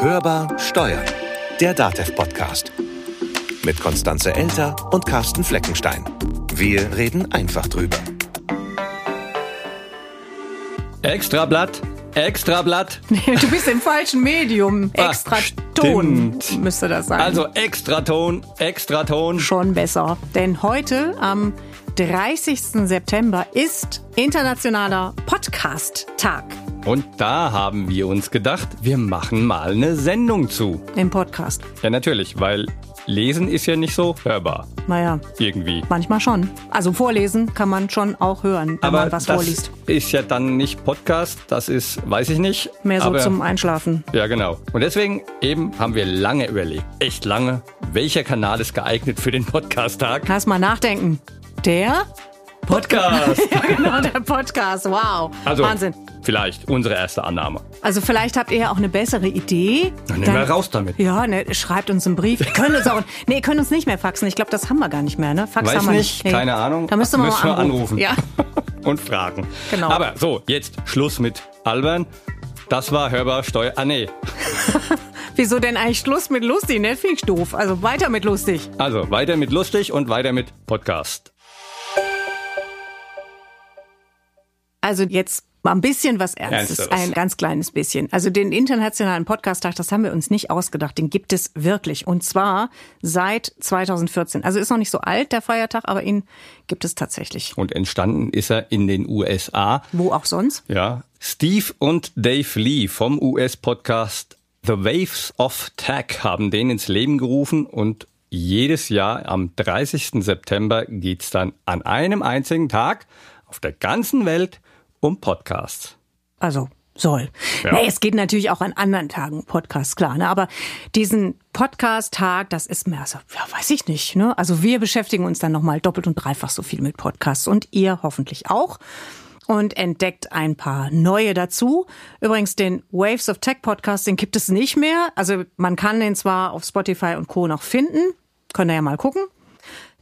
Hörbar Steuern, der DATEV-Podcast. Mit Konstanze Elter und Carsten Fleckenstein. Wir reden einfach drüber. Extrablatt, Extrablatt. Du bist im falschen Medium. Ah, Extra Ton stimmt. müsste das sein. Also Extraton, Extraton. schon besser. Denn heute am 30. September ist Internationaler Podcast-Tag Und da haben wir uns gedacht, wir machen mal eine Sendung zu. im Podcast. Ja, natürlich, weil lesen ist ja nicht so hörbar. Naja, Irgendwie. manchmal schon. Also vorlesen kann man schon auch hören, wenn Aber man was das vorliest. ist ja dann nicht Podcast, das ist, weiß ich nicht. Mehr so aber, zum Einschlafen. Ja, genau. Und deswegen eben haben wir lange überlegt, echt lange, welcher Kanal ist geeignet für den Podcast-Tag. Lass mal nachdenken. Der? Podcast! Ja, genau, der Podcast. Wow. Also, Wahnsinn. Vielleicht unsere erste Annahme. Also vielleicht habt ihr ja auch eine bessere Idee. Dann nehmen wir raus damit. Ja, ne, schreibt uns einen Brief. Ihr könnt uns auch, nee, ihr könnt uns nicht mehr faxen. Ich glaube, das haben wir gar nicht mehr, ne? Fax Weiß haben wir nicht, Nee. keine Ahnung. Da müsste man Müssen mal wir anrufen. anrufen. Ja. Und fragen. Genau. Aber so, jetzt Schluss mit Albern. Das war hörbar Steuer. Ah, nee. Wieso denn eigentlich Schluss mit lustig? Ne, finde ich doof. Also weiter mit lustig. Also weiter mit lustig und weiter mit Podcast. Also jetzt mal ein bisschen was Ernstes, Ernsteres. ein ganz kleines bisschen. Also den internationalen Podcast-Tag, das haben wir uns nicht ausgedacht, den gibt es wirklich. Und zwar seit 2014. Also ist noch nicht so alt, der Feiertag, aber ihn gibt es tatsächlich. Und entstanden ist er in den USA. Wo auch sonst? Ja. Steve und Dave Lee vom US-Podcast The Waves of Tech haben den ins Leben gerufen und jedes Jahr am 30. September geht's dann an einem einzigen Tag auf der ganzen Welt um Podcasts. Also soll. Ja. Nee, es geht natürlich auch an anderen Tagen Podcasts, klar. Ne? Aber diesen Podcast-Tag, das ist mehr so, ja, weiß ich nicht. Ne? Also wir beschäftigen uns dann nochmal doppelt und dreifach so viel mit Podcasts und ihr hoffentlich auch. Und entdeckt ein paar neue dazu. Übrigens, den Waves of Tech Podcast, den gibt es nicht mehr. Also man kann den zwar auf Spotify und Co. noch finden. Könnt ihr ja mal gucken.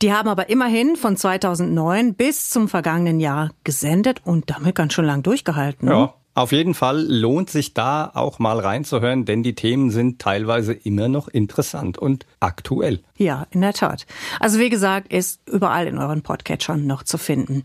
Die haben aber immerhin von 2009 bis zum vergangenen Jahr gesendet und damit ganz schön lang durchgehalten. ne? Ja, auf jeden Fall lohnt sich da auch mal reinzuhören, denn die Themen sind teilweise immer noch interessant und aktuell. Ja, in der Tat. Also wie gesagt, ist überall in euren Podcatchern noch zu finden.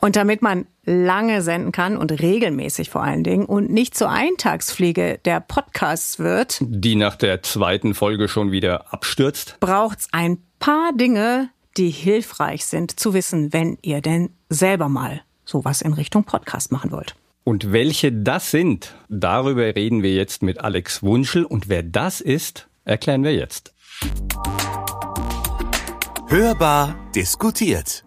Und damit man lange senden kann und regelmäßig vor allen Dingen und nicht zur Eintagspflege der Podcasts wird, Die nach der zweiten Folge schon wieder abstürzt. braucht's ein paar Dinge, die hilfreich sind zu wissen, wenn ihr denn selber mal sowas in Richtung Podcast machen wollt. Und welche das sind, darüber reden wir jetzt mit Alex Wunschel. Und wer das ist, erklären wir jetzt. Hörbar diskutiert.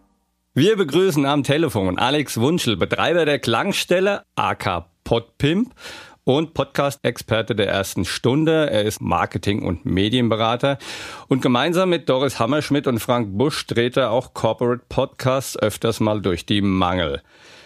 Wir begrüßen am Telefon Alex Wunschel, Betreiber der Klangstelle AK Podpimp und Podcast-Experte der ersten Stunde. Er ist Marketing- und Medienberater. Und gemeinsam mit Doris Hammerschmidt und Frank Busch dreht er auch Corporate Podcasts öfters mal durch die Mangel.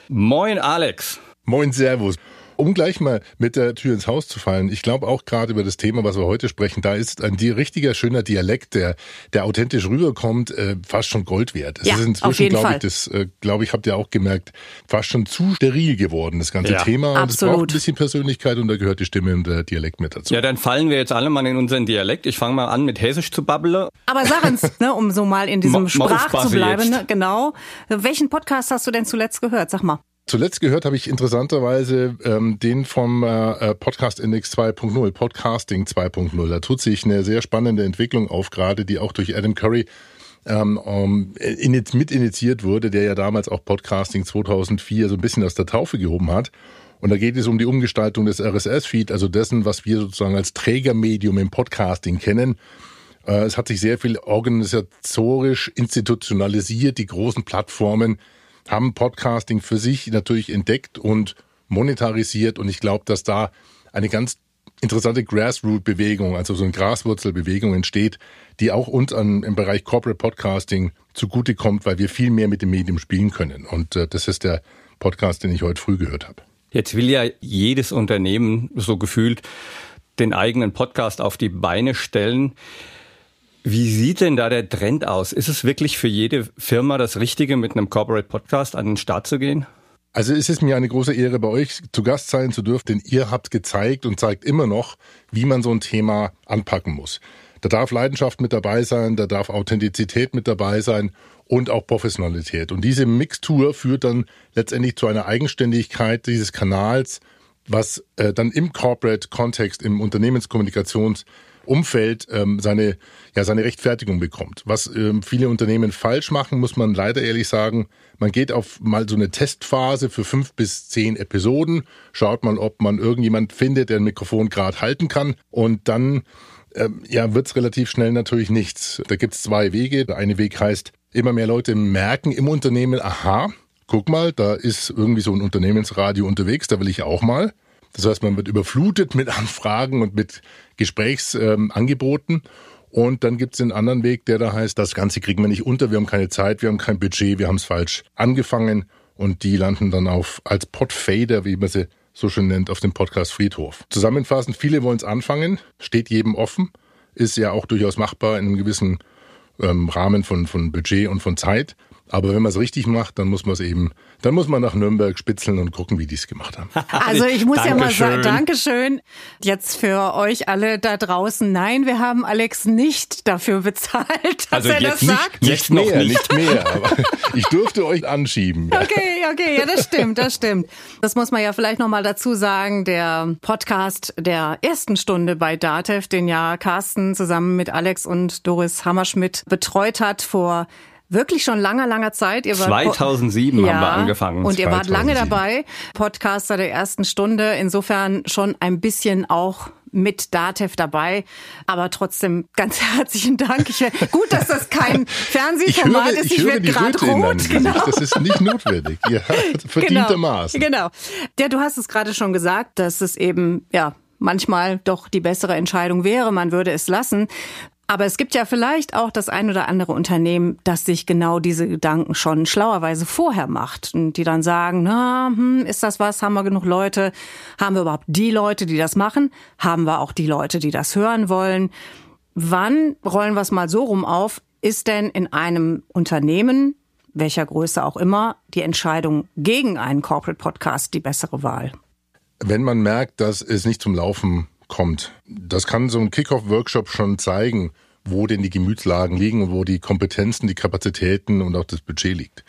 Moin Alex. Moin, Servus. Um gleich mal mit der Tür ins Haus zu fallen, ich glaube auch gerade über das Thema, was wir heute sprechen, da ist ein richtiger schöner Dialekt, der, der authentisch rüberkommt, äh, fast schon Gold wert. Es Ja, ist auf inzwischen, jeden glaube ich, Fall. das, äh, glaube ich, habt ihr auch gemerkt, fast schon zu steril geworden, das ganze Ja, Thema. Und es absolut. braucht ein bisschen Persönlichkeit und da gehört die Stimme und der Dialekt mit dazu. Ja, dann fallen wir jetzt alle mal in unseren Dialekt. Ich fange mal an mit Hessisch zu babbeln. Aber sag uns, ne, um so mal in diesem Sprach zu bleiben, ne, genau. Welchen Podcast hast du denn zuletzt gehört? Sag mal. Zuletzt gehört habe ich interessanterweise ähm, den vom äh, äh, Podcast Index 2.0, Podcasting 2.0. Da tut sich eine sehr spannende Entwicklung auf, gerade die auch durch Adam Curry ähm, init, mit initiiert wurde, der ja damals auch Podcasting 2004 so ein bisschen aus der Taufe gehoben hat. Und da geht es um die Umgestaltung des RSS-Feed, also dessen, was wir sozusagen als Trägermedium im Podcasting kennen. Äh, Es hat sich sehr viel organisatorisch institutionalisiert. Die großen Plattformen haben Podcasting für sich natürlich entdeckt und monetarisiert. Und ich glaube, dass da eine ganz interessante Grassroot-Bewegung, also so eine Graswurzelbewegung entsteht, die auch uns an, im Bereich Corporate Podcasting zugutekommt, weil wir viel mehr mit dem Medium spielen können. Und äh, das ist der Podcast, den ich heute früh gehört habe. Jetzt will ja jedes Unternehmen so gefühlt den eigenen Podcast auf die Beine stellen. Wie sieht denn da der Trend aus? Ist es wirklich für jede Firma das Richtige, mit einem Corporate Podcast an den Start zu gehen? Also es ist mir eine große Ehre, bei euch zu Gast sein zu dürfen, denn ihr habt gezeigt und zeigt immer noch, wie man so ein Thema anpacken muss. Da darf Leidenschaft mit dabei sein, da darf Authentizität mit dabei sein und auch Professionalität. Und diese Mixtur führt dann letztendlich zu einer Eigenständigkeit dieses Kanals, was äh, dann im Corporate-Kontext, im Unternehmenskommunikationsumfeld ähm, seine, ja, seine Rechtfertigung bekommt. Was ähm, viele Unternehmen falsch machen, muss man leider ehrlich sagen. Man geht auf mal so eine Testphase für fünf bis zehn Episoden, schaut mal, ob man irgendjemand findet, der ein Mikrofon gerade halten kann und dann ähm, ja, wird's relativ schnell natürlich nichts. Da gibt's zwei Wege. Der eine Weg heißt, immer mehr Leute merken im Unternehmen, aha, guck mal, da ist irgendwie so ein Unternehmensradio unterwegs, da will ich auch mal. Das heißt, man wird überflutet mit Anfragen und mit Gesprächsangeboten. Und dann gibt's den anderen Weg, der da heißt, das Ganze kriegen wir nicht unter, wir haben keine Zeit, wir haben kein Budget, wir haben es falsch angefangen und die landen dann auf als Podfader, wie man sie so schön nennt, auf dem Podcast Friedhof. Zusammenfassend, viele wollen es anfangen, steht jedem offen, ist ja auch durchaus machbar in einem gewissen ähm, Rahmen von, von Budget und von Zeit. Aber wenn man es richtig macht, dann muss man es eben, dann muss man nach Nürnberg spitzeln und gucken, wie die es gemacht haben. Also ich muss ja mal sagen, Dankeschön. Jetzt für euch alle da draußen. Nein, wir haben Alex nicht dafür bezahlt, dass also er das nicht, sagt. Nicht, noch mehr, nicht. nicht mehr. Aber ich durfte euch anschieben. Okay, okay, ja, das stimmt, das stimmt. Das muss man ja vielleicht nochmal dazu sagen. Der Podcast der ersten Stunde bei DATEV, den ja Carsten zusammen mit Alex und Doris Hammerschmidt betreut hat vor wirklich schon langer, langer Zeit. Ihr wart 2007 ja, haben wir angefangen. Und ihr 2007. wart lange dabei, Podcaster der ersten Stunde. Insofern schon ein bisschen auch mit Datev dabei. Aber trotzdem ganz herzlichen Dank. Ich, gut, dass das kein Fernsehformat ist. Ich, ich werde gerade rot. Genau. Das ist nicht notwendig. Ja, verdientermaßen. Genau. genau. Ja, du hast es gerade schon gesagt, dass es eben, ja, manchmal doch die bessere Entscheidung wäre, man würde es lassen. Aber es gibt ja vielleicht auch das ein oder andere Unternehmen, das sich genau diese Gedanken schon schlauerweise vorher macht und die dann sagen, na, hm, ist das was? Haben wir genug Leute? Haben wir überhaupt die Leute, die das machen? Haben wir auch die Leute, die das hören wollen? Wann rollen wir es mal so rum auf? Ist denn in einem Unternehmen, welcher Größe auch immer, die Entscheidung gegen einen Corporate Podcast die bessere Wahl? Wenn man merkt, dass es nicht zum Laufen kommt. Das kann so ein Kickoff-Workshop schon zeigen, wo denn die Gemütslagen liegen und wo die Kompetenzen, die Kapazitäten und auch das Budget liegt.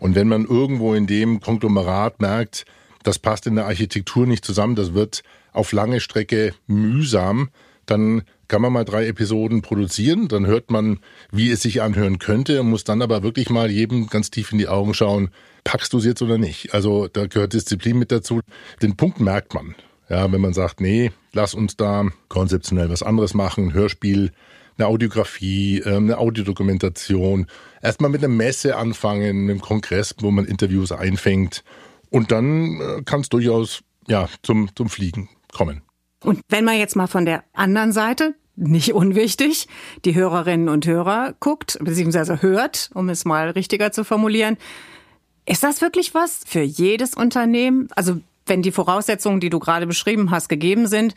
Und wenn man irgendwo in dem Konglomerat merkt, das passt in der Architektur nicht zusammen, das wird auf lange Strecke mühsam, dann kann man mal drei Episoden produzieren, dann hört man, wie es sich anhören könnte, muss dann aber wirklich mal jedem ganz tief in die Augen schauen, packst du es jetzt oder nicht? Also da gehört Disziplin mit dazu. Den Punkt merkt man. Ja, wenn man sagt, nee, lass uns da konzeptionell was anderes machen, Hörspiel, eine Audiografie, ähm, eine Audiodokumentation, erstmal mit einer Messe anfangen, einem Kongress, wo man Interviews einfängt und dann äh, kann es durchaus ja zum zum Fliegen kommen. Und wenn man jetzt mal von der anderen Seite nicht unwichtig, die Hörerinnen und Hörer guckt, beziehungsweise hört, um es mal richtiger zu formulieren. Ist das wirklich was für jedes Unternehmen? Also wenn die Voraussetzungen, die du gerade beschrieben hast, gegeben sind,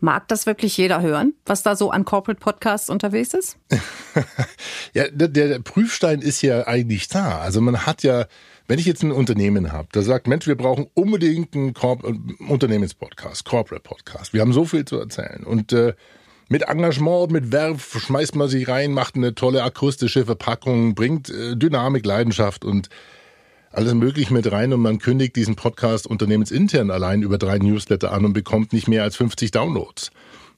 Mag das wirklich jeder hören, was da so an Corporate Podcasts unterwegs ist? ja, der, der, Prüfstein ist ja eigentlich da. Also man hat ja, wenn ich jetzt ein Unternehmen habe, da sagt, Mensch, wir brauchen unbedingt einen Corp Unternehmenspodcast, Corporate Podcast. Wir haben so viel zu erzählen. Und äh, mit Engagement, mit Werf schmeißt man sich rein, macht eine tolle akustische Verpackung, bringt äh, Dynamik, Leidenschaft und alles Mögliche mit rein und man kündigt diesen Podcast unternehmensintern allein über drei Newsletter an und bekommt nicht mehr als 50 Downloads.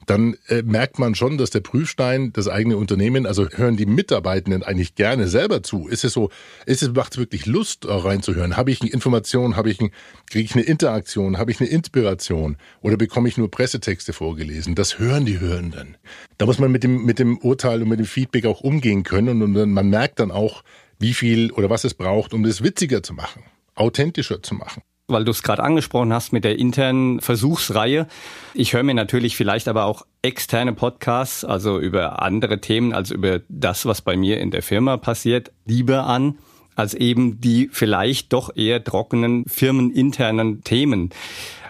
Dann äh, merkt man schon, dass der Prüfstein das eigene Unternehmen, also hören die Mitarbeitenden eigentlich gerne selber zu. Ist es so, ist es, macht es wirklich Lust, reinzuhören? Habe ich eine Information, habe ich ein, kriege ich eine Interaktion, habe ich eine Inspiration oder bekomme ich nur Pressetexte vorgelesen? Das hören die Hörenden. Da muss man mit dem, mit dem Urteil und mit dem Feedback auch umgehen können und, und man merkt dann auch, wie viel oder was es braucht, um das witziger zu machen, authentischer zu machen weil du es gerade angesprochen hast mit der internen Versuchsreihe. Ich höre mir natürlich vielleicht aber auch externe Podcasts, also über andere Themen als über das, was bei mir in der Firma passiert, lieber an als eben die vielleicht doch eher trockenen firmeninternen Themen.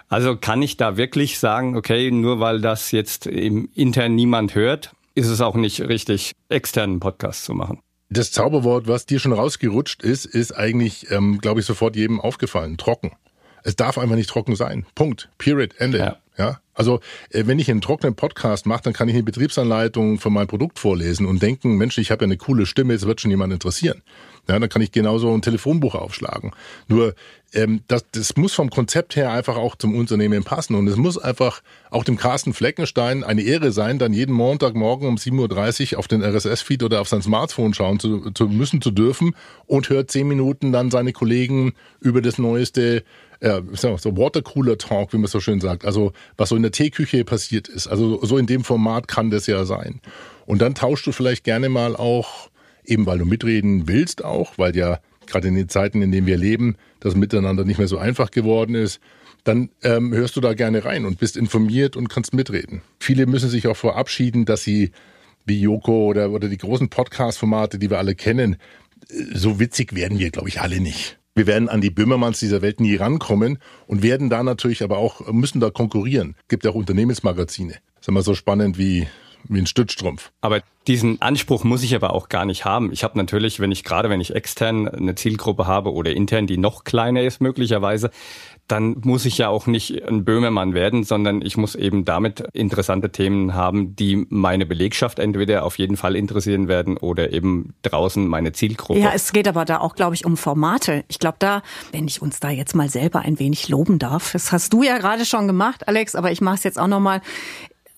Also kann ich da wirklich sagen, okay, nur weil das jetzt im intern niemand hört, ist es auch nicht richtig, externen Podcast zu machen. Das Zauberwort, was dir schon rausgerutscht ist, ist eigentlich, ähm, glaube ich, sofort jedem aufgefallen. Trocken. Es darf einfach nicht trocken sein. Punkt. Period. Ende. Ja. ja? Also, äh, wenn ich einen trockenen Podcast mache, dann kann ich eine Betriebsanleitung von meinem Produkt vorlesen und denken, Mensch, ich habe ja eine coole Stimme, es wird schon jemand interessieren. Ja, dann kann ich genauso ein Telefonbuch aufschlagen. Nur ähm, das, das muss vom Konzept her einfach auch zum Unternehmen passen. Und es muss einfach auch dem Carsten Fleckenstein eine Ehre sein, dann jeden Montagmorgen um 7.30 Uhr auf den RSS-Feed oder auf sein Smartphone schauen zu, zu müssen, zu dürfen und hört zehn Minuten dann seine Kollegen über das neueste ja, so Watercooler Talk, wie man so schön sagt. Also was so in der Teeküche passiert ist. Also so in dem Format kann das ja sein. Und dann tauschst du vielleicht gerne mal auch, eben weil du mitreden willst auch, weil ja gerade in den Zeiten, in denen wir leben, das Miteinander nicht mehr so einfach geworden ist, dann ähm, hörst du da gerne rein und bist informiert und kannst mitreden. Viele müssen sich auch verabschieden, dass sie wie Joko oder, oder die großen Podcast-Formate, die wir alle kennen, so witzig werden wir, glaube ich, alle nicht. Wir werden an die Böhmermanns dieser Welt nie rankommen und werden da natürlich aber auch, müssen da konkurrieren. Es gibt ja auch Unternehmensmagazine. Das ist immer so spannend wie wie ein Stützstrumpf. Aber diesen Anspruch muss ich aber auch gar nicht haben. Ich habe natürlich, wenn ich gerade, wenn ich extern eine Zielgruppe habe oder intern, die noch kleiner ist möglicherweise, dann muss ich ja auch nicht ein Böhmermann werden, sondern ich muss eben damit interessante Themen haben, die meine Belegschaft entweder auf jeden Fall interessieren werden oder eben draußen meine Zielgruppe. Ja, es geht aber da auch, glaube ich, um Formate. Ich glaube da, wenn ich uns da jetzt mal selber ein wenig loben darf, das hast du ja gerade schon gemacht, Alex, aber ich mache es jetzt auch nochmal,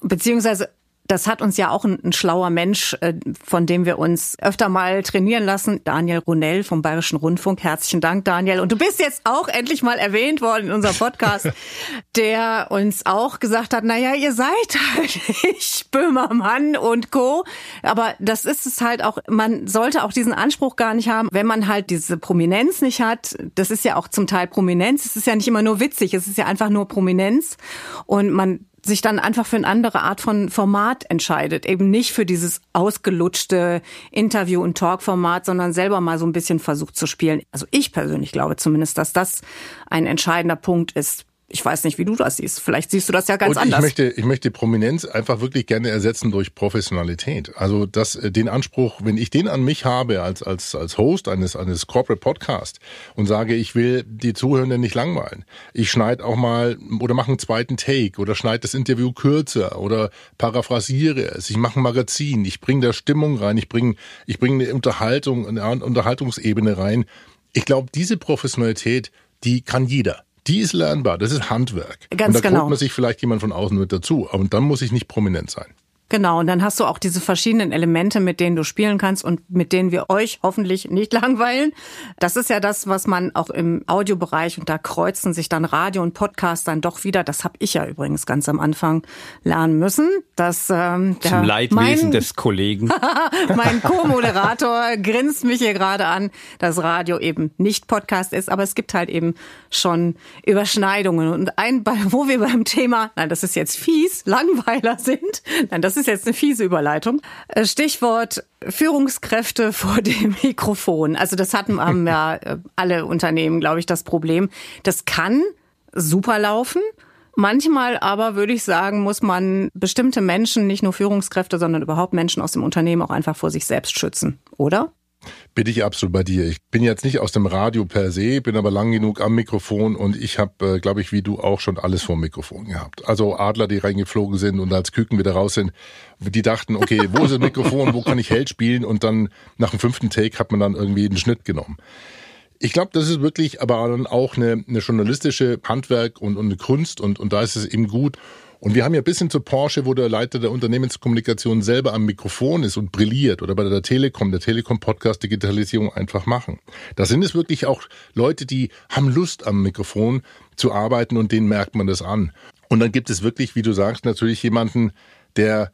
beziehungsweise das hat uns ja auch ein, ein, schlauer Mensch, äh, von dem wir uns öfter mal trainieren lassen, Daniel Runell vom Bayerischen Rundfunk. Herzlichen Dank, Daniel. Und du bist jetzt auch endlich mal erwähnt worden in unserem Podcast, der uns auch gesagt hat, naja, ihr seid halt nicht Böhmermann und Co. Aber das ist es halt auch, man sollte auch diesen Anspruch gar nicht haben, wenn man halt diese Prominenz nicht hat. Das ist ja auch zum Teil Prominenz. Es ist ja nicht immer nur witzig, es ist ja einfach nur Prominenz. Und man sich dann einfach für eine andere Art von Format entscheidet. Eben nicht für dieses ausgelutschte Interview- und Talk-Format, sondern selber mal so ein bisschen versucht zu spielen. Also ich persönlich glaube zumindest, dass das ein entscheidender Punkt ist ich weiß nicht, wie du das siehst. Vielleicht siehst du das ja ganz und anders. Ich möchte, ich möchte Prominenz einfach wirklich gerne ersetzen durch Professionalität. Also das, äh, den Anspruch, wenn ich den an mich habe als, als, als Host eines, eines Corporate Podcast und sage, ich will die Zuhörenden nicht langweilen. Ich schneide auch mal oder mache einen zweiten Take oder schneide das Interview kürzer oder paraphrasiere es. Ich mache ein Magazin. Ich bringe da Stimmung rein. Ich bringe, ich bringe eine Unterhaltung, eine Unterhaltungsebene rein. Ich glaube, diese Professionalität, die kann jeder. Die ist lernbar, das ist Handwerk. Ganz und da genau. holt man sich vielleicht jemand von außen mit dazu. Aber dann muss ich nicht prominent sein. Genau, und dann hast du auch diese verschiedenen Elemente, mit denen du spielen kannst und mit denen wir euch hoffentlich nicht langweilen. Das ist ja das, was man auch im Audiobereich und da kreuzen sich dann Radio und Podcast dann doch wieder. Das habe ich ja übrigens ganz am Anfang lernen müssen. Dass, ähm, der, Zum Leidwesen mein, des Kollegen. mein Co-Moderator grinst mich hier gerade an, dass Radio eben nicht Podcast ist, aber es gibt halt eben schon Überschneidungen. Und ein, wo wir beim Thema, nein, das ist jetzt fies, Langweiler sind, nein, das ist ist jetzt eine fiese Überleitung. Äh, Stichwort Führungskräfte vor dem Mikrofon. Also das hatten haben ja äh, alle Unternehmen, glaube ich, das Problem. Das kann super laufen. Manchmal aber würde ich sagen, muss man bestimmte Menschen, nicht nur Führungskräfte, sondern überhaupt Menschen aus dem Unternehmen auch einfach vor sich selbst schützen, oder? Bin ich absolut bei dir. Ich bin jetzt nicht aus dem Radio per se, bin aber lang genug am Mikrofon und ich habe, äh, glaube ich, wie du auch schon alles vor Mikrofon gehabt. Also Adler, die reingeflogen sind und als Küken wieder raus sind, die dachten, okay, wo ist das Mikrofon, wo kann ich Held spielen und dann nach dem fünften Take hat man dann irgendwie einen Schnitt genommen. Ich glaube, das ist wirklich aber dann auch eine, eine journalistische Handwerk und, und eine Kunst und, und da ist es eben gut. Und wir haben ja bis hin zu Porsche, wo der Leiter der Unternehmenskommunikation selber am Mikrofon ist und brilliert oder bei der Telekom, der Telekom-Podcast Digitalisierung einfach machen. Da sind es wirklich auch Leute, die haben Lust am Mikrofon zu arbeiten und denen merkt man das an. Und dann gibt es wirklich, wie du sagst, natürlich jemanden, der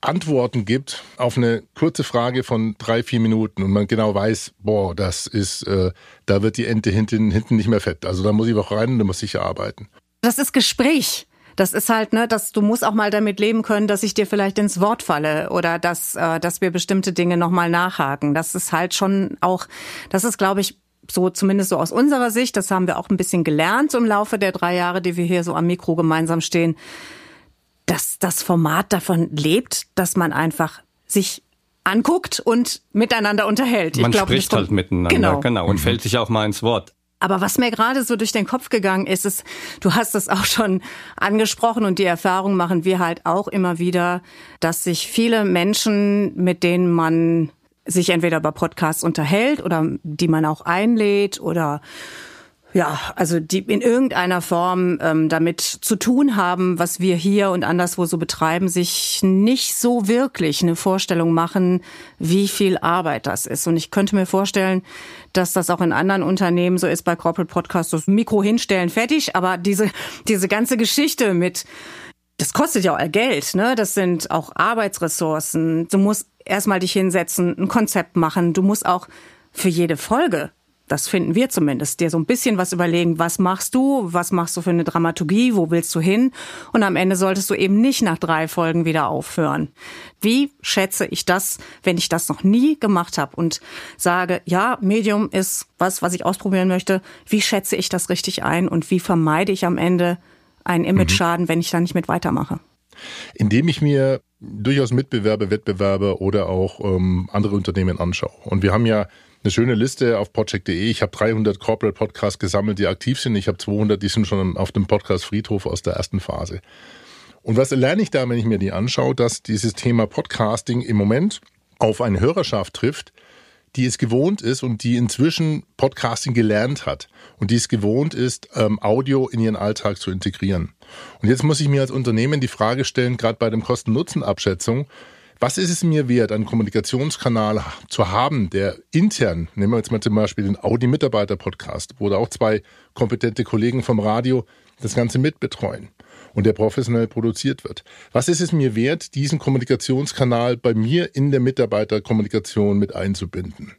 Antworten gibt auf eine kurze Frage von drei, vier Minuten und man genau weiß, boah, das ist, äh, da wird die Ente hinten, hinten nicht mehr fett. Also da muss ich auch rein und da muss ich arbeiten. Das ist Gespräch das ist halt, ne, dass du musst auch mal damit leben können, dass ich dir vielleicht ins Wort falle oder dass, äh, dass wir bestimmte Dinge nochmal nachhaken. Das ist halt schon auch, das ist, glaube ich, so zumindest so aus unserer Sicht, das haben wir auch ein bisschen gelernt im Laufe der drei Jahre, die wir hier so am Mikro gemeinsam stehen, dass das Format davon lebt, dass man einfach sich anguckt und miteinander unterhält. Man glaub, spricht halt miteinander, genau, genau und mhm. fällt sich auch mal ins Wort. Aber was mir gerade so durch den Kopf gegangen ist, ist, du hast es auch schon angesprochen und die Erfahrung machen wir halt auch immer wieder, dass sich viele Menschen, mit denen man sich entweder über Podcasts unterhält oder die man auch einlädt oder ja, also die in irgendeiner Form ähm, damit zu tun haben, was wir hier und anderswo so betreiben, sich nicht so wirklich eine Vorstellung machen, wie viel Arbeit das ist. Und ich könnte mir vorstellen, dass das auch in anderen Unternehmen so ist, bei Corporate Podcasts, das Mikro hinstellen, fertig. Aber diese, diese ganze Geschichte mit, das kostet ja auch Geld, ne? Das sind auch Arbeitsressourcen. Du musst erstmal dich hinsetzen, ein Konzept machen. Du musst auch für jede Folge das finden wir zumindest, dir so ein bisschen was überlegen, was machst du, was machst du für eine Dramaturgie, wo willst du hin? Und am Ende solltest du eben nicht nach drei Folgen wieder aufhören. Wie schätze ich das, wenn ich das noch nie gemacht habe und sage, ja, Medium ist was, was ich ausprobieren möchte. Wie schätze ich das richtig ein und wie vermeide ich am Ende einen Image-Schaden, wenn ich da nicht mit weitermache? Indem ich mir durchaus Mitbewerber, Wettbewerber oder auch ähm, andere Unternehmen anschaue. Und wir haben ja eine schöne Liste auf podcheck.de. Ich habe 300 Corporate Podcasts gesammelt, die aktiv sind. Ich habe 200, die sind schon auf dem Podcast Friedhof aus der ersten Phase. Und was lerne ich da, wenn ich mir die anschaue, dass dieses Thema Podcasting im Moment auf eine Hörerschaft trifft, die es gewohnt ist und die inzwischen Podcasting gelernt hat und die es gewohnt ist, ähm, Audio in ihren Alltag zu integrieren. Und jetzt muss ich mir als Unternehmen die Frage stellen, gerade bei dem Kosten-Nutzen-Abschätzung, was ist es mir wert, einen Kommunikationskanal zu haben, der intern, nehmen wir jetzt mal zum Beispiel den Audi-Mitarbeiter-Podcast, wo da auch zwei kompetente Kollegen vom Radio das Ganze mitbetreuen und der professionell produziert wird. Was ist es mir wert, diesen Kommunikationskanal bei mir in der Mitarbeiterkommunikation mit einzubinden?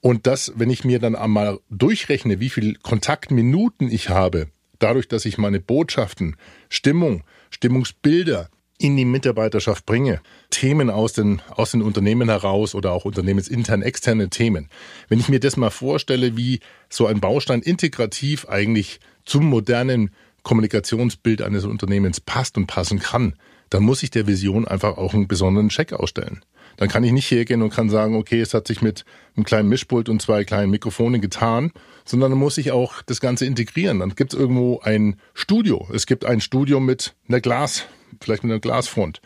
Und das, wenn ich mir dann einmal durchrechne, wie viel Kontaktminuten ich habe, dadurch, dass ich meine Botschaften, Stimmung, Stimmungsbilder in die Mitarbeiterschaft bringe. Themen aus den, aus den Unternehmen heraus oder auch unternehmensintern externe Themen. Wenn ich mir das mal vorstelle, wie so ein Baustein integrativ eigentlich zum modernen Kommunikationsbild eines Unternehmens passt und passen kann, dann muss ich der Vision einfach auch einen besonderen Check ausstellen. Dann kann ich nicht hergehen und kann sagen, okay, es hat sich mit einem kleinen Mischpult und zwei kleinen Mikrofonen getan, sondern dann muss ich auch das Ganze integrieren. Dann gibt es irgendwo ein Studio. Es gibt ein Studio mit einer Glas, vielleicht mit einer Glasfront,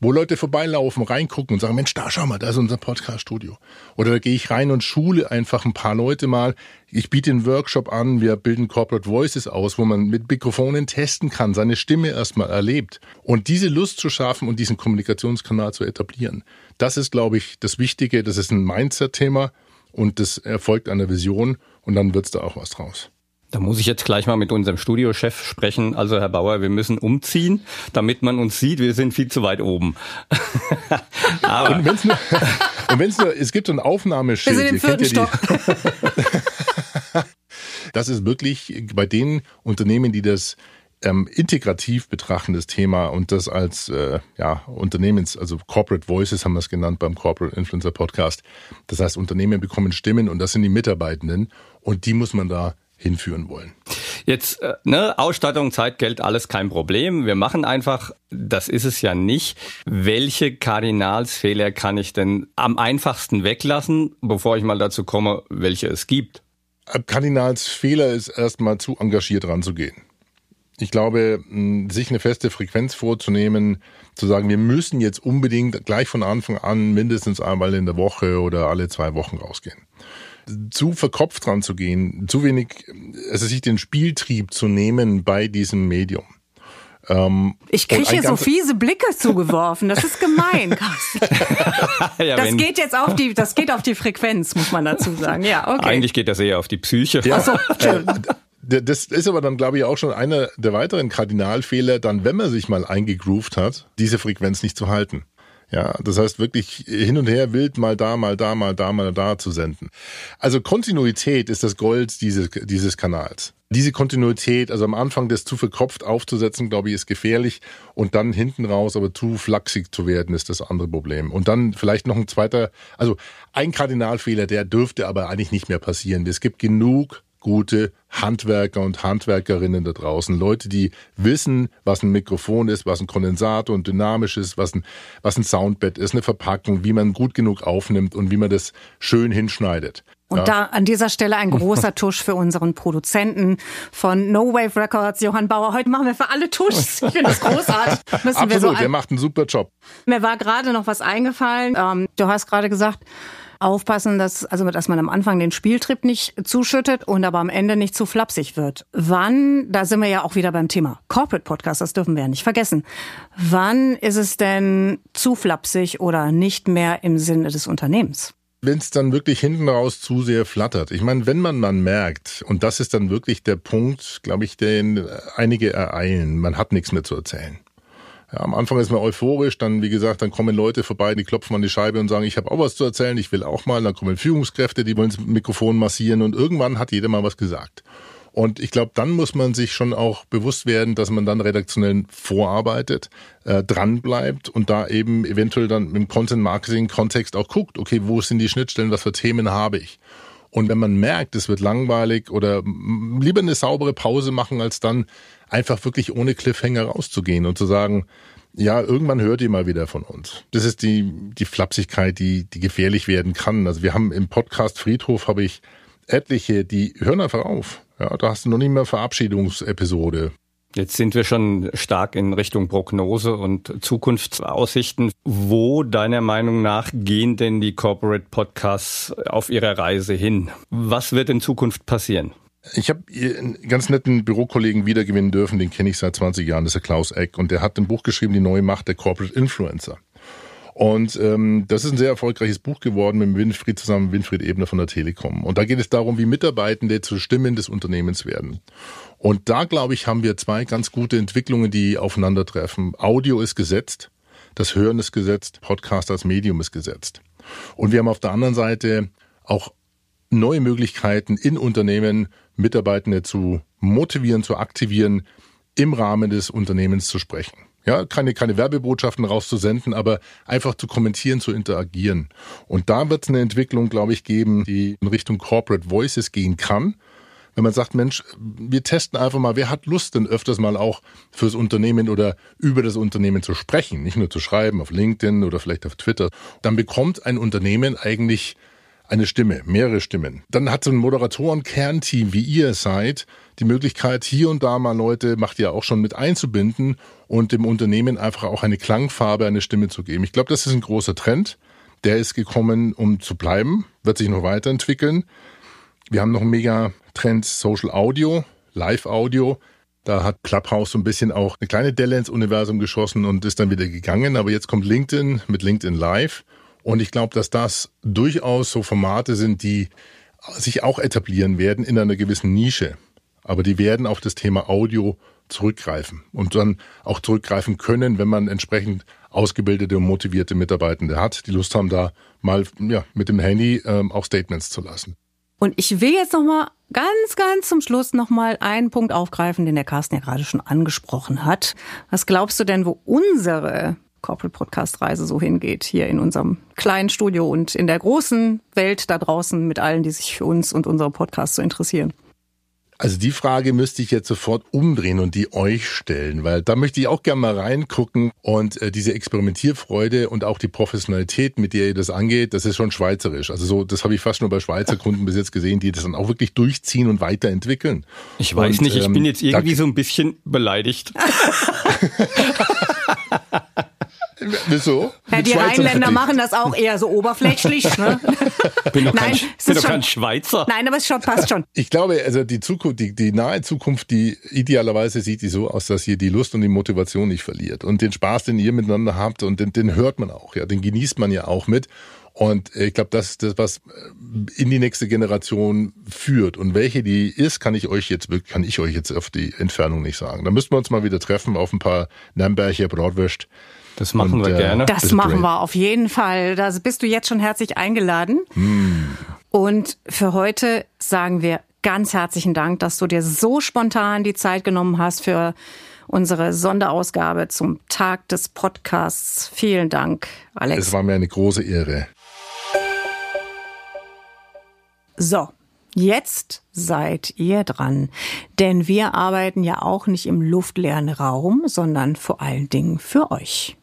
wo Leute vorbeilaufen, reingucken und sagen, Mensch, da schau mal, da ist unser Podcast-Studio. Oder da gehe ich rein und schule einfach ein paar Leute mal. Ich biete einen Workshop an, wir bilden Corporate Voices aus, wo man mit Mikrofonen testen kann, seine Stimme erstmal erlebt. Und diese Lust zu schaffen und diesen Kommunikationskanal zu etablieren, das ist, glaube ich, das Wichtige. Das ist ein Mindset-Thema und das erfolgt an der Vision und dann wird's da auch was draus. Da muss ich jetzt gleich mal mit unserem Studiochef sprechen. Also Herr Bauer, wir müssen umziehen, damit man uns sieht. Wir sind viel zu weit oben. Aber und wenn es nur, und wenn's nur, es gibt so ein Aufnahmeschild. Wir sind im vierten Stock. das ist wirklich bei den Unternehmen, die das ähm, integrativ betrachten, das Thema und das als äh, ja, Unternehmens, also Corporate Voices haben wir es genannt beim Corporate Influencer Podcast. Das heißt, Unternehmen bekommen Stimmen und das sind die Mitarbeitenden und die muss man da hinführen wollen. Jetzt, äh, ne, Ausstattung, Zeit, Geld, alles kein Problem. Wir machen einfach, das ist es ja nicht. Welche Kardinalsfehler kann ich denn am einfachsten weglassen, bevor ich mal dazu komme, welche es gibt? Kardinalsfehler ist erstmal zu engagiert ranzugehen. Ich glaube, sich eine feste Frequenz vorzunehmen, zu sagen, wir müssen jetzt unbedingt gleich von Anfang an mindestens einmal in der Woche oder alle zwei Wochen rausgehen zu verkopft dran zu gehen, zu wenig, also sich den Spieltrieb zu nehmen bei diesem Medium. Ähm, ich kriege hier so fiese Blicke zugeworfen. Das ist gemein, ja, das geht jetzt auf die, das geht auf die Frequenz, muss man dazu sagen. Ja, okay. Eigentlich geht das eher auf die Psyche. Ja. So, das ist aber dann, glaube ich, auch schon einer der weiteren Kardinalfehler, dann, wenn man sich mal eingegroovt hat, diese Frequenz nicht zu halten. Ja, das heißt wirklich hin und her wild mal da, mal da, mal da, mal da zu senden. Also Kontinuität ist das Gold dieses, dieses Kanals. Diese Kontinuität, also am Anfang das zu verkopft aufzusetzen, glaube ich, ist gefährlich und dann hinten raus aber zu flachsig zu werden, ist das andere Problem. Und dann vielleicht noch ein zweiter, also ein Kardinalfehler, der dürfte aber eigentlich nicht mehr passieren. Es gibt genug gute Handwerker und Handwerkerinnen da draußen. Leute, die wissen, was ein Mikrofon ist, was ein Kondensator und dynamisch ist, was ein, was ein Soundbed ist, eine Verpackung, wie man gut genug aufnimmt und wie man das schön hinschneidet. Und ja. da an dieser Stelle ein großer Tusch für unseren Produzenten von No Wave Records, Johann Bauer. Heute machen wir für alle Tuschs. Ich finde das großartig. Müssen Absolut, wir so der macht einen super Job. Mir war gerade noch was eingefallen. Ähm, du hast gerade gesagt, aufpassen, dass, also, dass man am Anfang den Spieltrip nicht zuschüttet und aber am Ende nicht zu flapsig wird. Wann, da sind wir ja auch wieder beim Thema Corporate Podcast, das dürfen wir ja nicht vergessen. Wann ist es denn zu flapsig oder nicht mehr im Sinne des Unternehmens? wenn es dann wirklich hinten raus zu sehr flattert. Ich meine, wenn man man merkt, und das ist dann wirklich der Punkt, glaube ich, den einige ereilen, man hat nichts mehr zu erzählen. Ja, am Anfang ist man euphorisch, dann wie gesagt, dann kommen Leute vorbei, die klopfen an die Scheibe und sagen, ich habe auch was zu erzählen, ich will auch mal. Dann kommen Führungskräfte, die wollen das Mikrofon massieren und irgendwann hat jeder mal was gesagt. Und ich glaube, dann muss man sich schon auch bewusst werden, dass man dann redaktionell vorarbeitet, äh, dran bleibt und da eben eventuell dann im Content-Marketing-Kontext auch guckt, okay, wo sind die Schnittstellen, was für Themen habe ich? Und wenn man merkt, es wird langweilig oder lieber eine saubere Pause machen, als dann einfach wirklich ohne Cliffhanger rauszugehen und zu sagen, ja, irgendwann hört ihr mal wieder von uns. Das ist die, die Flapsigkeit, die, die gefährlich werden kann. Also wir haben im Podcast Friedhof habe ich etliche, die hören einfach auf. Ja, da hast du noch nicht mehr Verabschiedungsepisode. Jetzt sind wir schon stark in Richtung Prognose und Zukunftsaussichten. Wo deiner Meinung nach gehen denn die Corporate Podcasts auf ihrer Reise hin? Was wird in Zukunft passieren? Ich habe einen ganz netten Bürokollegen wiedergewinnen dürfen, den kenne ich seit 20 Jahren, das ist der Klaus Eck. Und der hat ein Buch geschrieben, Die neue Macht der Corporate Influencer. Und ähm, das ist ein sehr erfolgreiches Buch geworden mit Winfried zusammen, Winfried Ebner von der Telekom. Und da geht es darum, wie Mitarbeitende zu Stimmen des Unternehmens werden. Und da, glaube ich, haben wir zwei ganz gute Entwicklungen, die aufeinandertreffen. Audio ist gesetzt, das Hören ist gesetzt, Podcast als Medium ist gesetzt. Und wir haben auf der anderen Seite auch neue Möglichkeiten in Unternehmen, Mitarbeitende zu motivieren, zu aktivieren, im Rahmen des Unternehmens zu sprechen. Ja, keine, keine Werbebotschaften rauszusenden, aber einfach zu kommentieren, zu interagieren. Und da wird es eine Entwicklung, glaube ich, geben, die in Richtung Corporate Voices gehen kann. Wenn man sagt, Mensch, wir testen einfach mal, wer hat Lust denn öfters mal auch fürs Unternehmen oder über das Unternehmen zu sprechen, nicht nur zu schreiben auf LinkedIn oder vielleicht auf Twitter, dann bekommt ein Unternehmen eigentlich eine Stimme, mehrere Stimmen. Dann hat so ein Moderatoren-Kernteam, wie ihr seid, die Möglichkeit, hier und da mal Leute, macht ihr auch schon mit einzubinden und dem Unternehmen einfach auch eine Klangfarbe, eine Stimme zu geben. Ich glaube, das ist ein großer Trend. Der ist gekommen, um zu bleiben, wird sich noch weiterentwickeln. Wir haben noch einen mega Trend Social Audio, Live Audio. Da hat Clubhouse so ein bisschen auch eine kleine Delle ins Universum geschossen und ist dann wieder gegangen. Aber jetzt kommt LinkedIn mit LinkedIn Live. Und ich glaube, dass das durchaus so Formate sind, die sich auch etablieren werden in einer gewissen Nische. Aber die werden auf das Thema Audio zurückgreifen und dann auch zurückgreifen können, wenn man entsprechend ausgebildete und motivierte Mitarbeitende hat, die Lust haben, da mal ja, mit dem Handy ähm, auch Statements zu lassen. Und ich will jetzt noch mal ganz, ganz zum Schluss noch mal einen Punkt aufgreifen, den der Carsten ja gerade schon angesprochen hat. Was glaubst du denn, wo unsere Corporate Podcast Reise so hingeht, hier in unserem kleinen Studio und in der großen Welt da draußen mit allen, die sich für uns und unsere Podcasts so interessieren? Also die Frage müsste ich jetzt sofort umdrehen und die euch stellen, weil da möchte ich auch gerne mal reingucken und äh, diese Experimentierfreude und auch die Professionalität, mit der ihr das angeht, das ist schon schweizerisch. Also so, das habe ich fast nur bei Schweizer Kunden bis jetzt gesehen, die das dann auch wirklich durchziehen und weiterentwickeln. Ich weiß und, nicht, ich ähm, bin jetzt irgendwie so ein bisschen beleidigt. Wieso? Ja, die Rheinländer machen das auch eher so oberflächlich. Ne? Bin doch kein, Nein, bin doch kein Schweizer. Nein, aber es schon, passt schon. Ich glaube, also die Zukunft, die, die nahe Zukunft, die idealerweise sieht die so aus, dass ihr die Lust und die Motivation nicht verliert. Und den Spaß, den ihr miteinander habt, und den, den hört man auch, ja, den genießt man ja auch mit. Und ich glaube, das ist das, was in die nächste Generation führt. Und welche die ist, kann ich euch jetzt kann ich euch jetzt auf die Entfernung nicht sagen. Da müssten wir uns mal wieder treffen auf ein paar Nürnberger Bratwürst das machen und, wir äh, gerne. Das machen wir auf jeden Fall. Da bist du jetzt schon herzlich eingeladen. Mm. Und für heute sagen wir ganz herzlichen Dank, dass du dir so spontan die Zeit genommen hast für unsere Sonderausgabe zum Tag des Podcasts. Vielen Dank, Alex. Es war mir eine große Ehre. So, Jetzt seid ihr dran. Denn wir arbeiten ja auch nicht im luftleeren Raum, sondern vor allen Dingen für euch.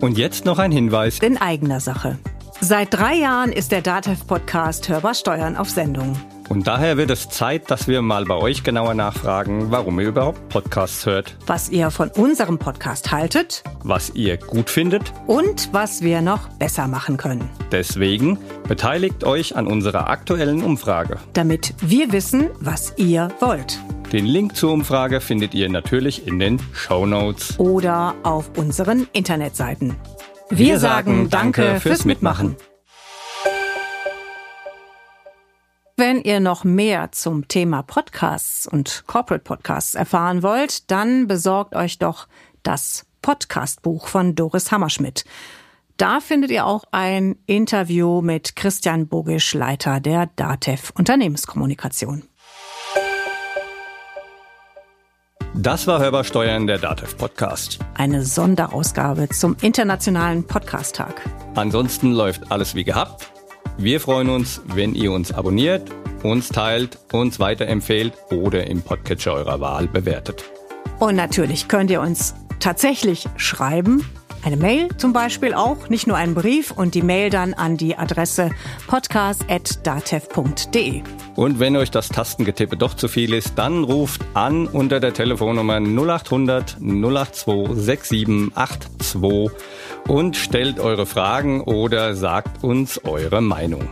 Und jetzt noch ein Hinweis. In eigener Sache. Seit drei Jahren ist der DATEV-Podcast Hörbar Steuern auf Sendung. Und daher wird es Zeit, dass wir mal bei euch genauer nachfragen, warum ihr überhaupt Podcasts hört. Was ihr von unserem Podcast haltet. Was ihr gut findet. Und was wir noch besser machen können. Deswegen beteiligt euch an unserer aktuellen Umfrage. Damit wir wissen, was ihr wollt. Den Link zur Umfrage findet ihr natürlich in den Show Notes. Oder auf unseren Internetseiten. Wir, wir sagen Danke fürs Mitmachen. Wenn ihr noch mehr zum Thema Podcasts und Corporate Podcasts erfahren wollt, dann besorgt euch doch das Podcastbuch von Doris Hammerschmidt. Da findet ihr auch ein Interview mit Christian Bogisch, Leiter der DATEV Unternehmenskommunikation. Das war Hörbar Steuern, der DATEV Podcast. Eine Sonderausgabe zum Internationalen Podcast-Tag. Ansonsten läuft alles wie gehabt. Wir freuen uns, wenn ihr uns abonniert, uns teilt, uns weiterempfehlt oder im Podcatcher eurer Wahl bewertet. Und natürlich könnt ihr uns tatsächlich schreiben. Eine Mail zum Beispiel auch, nicht nur einen Brief und die Mail dann an die Adresse podcast.datev.de. Und wenn euch das Tastengetippe doch zu viel ist, dann ruft an unter der Telefonnummer 0800 082 6782 und stellt eure Fragen oder sagt uns eure Meinung.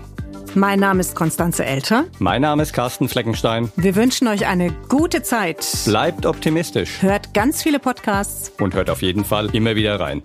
Mein Name ist Konstanze Elter. Mein Name ist Carsten Fleckenstein. Wir wünschen euch eine gute Zeit. Bleibt optimistisch. Hört ganz viele Podcasts. Und hört auf jeden Fall immer wieder rein.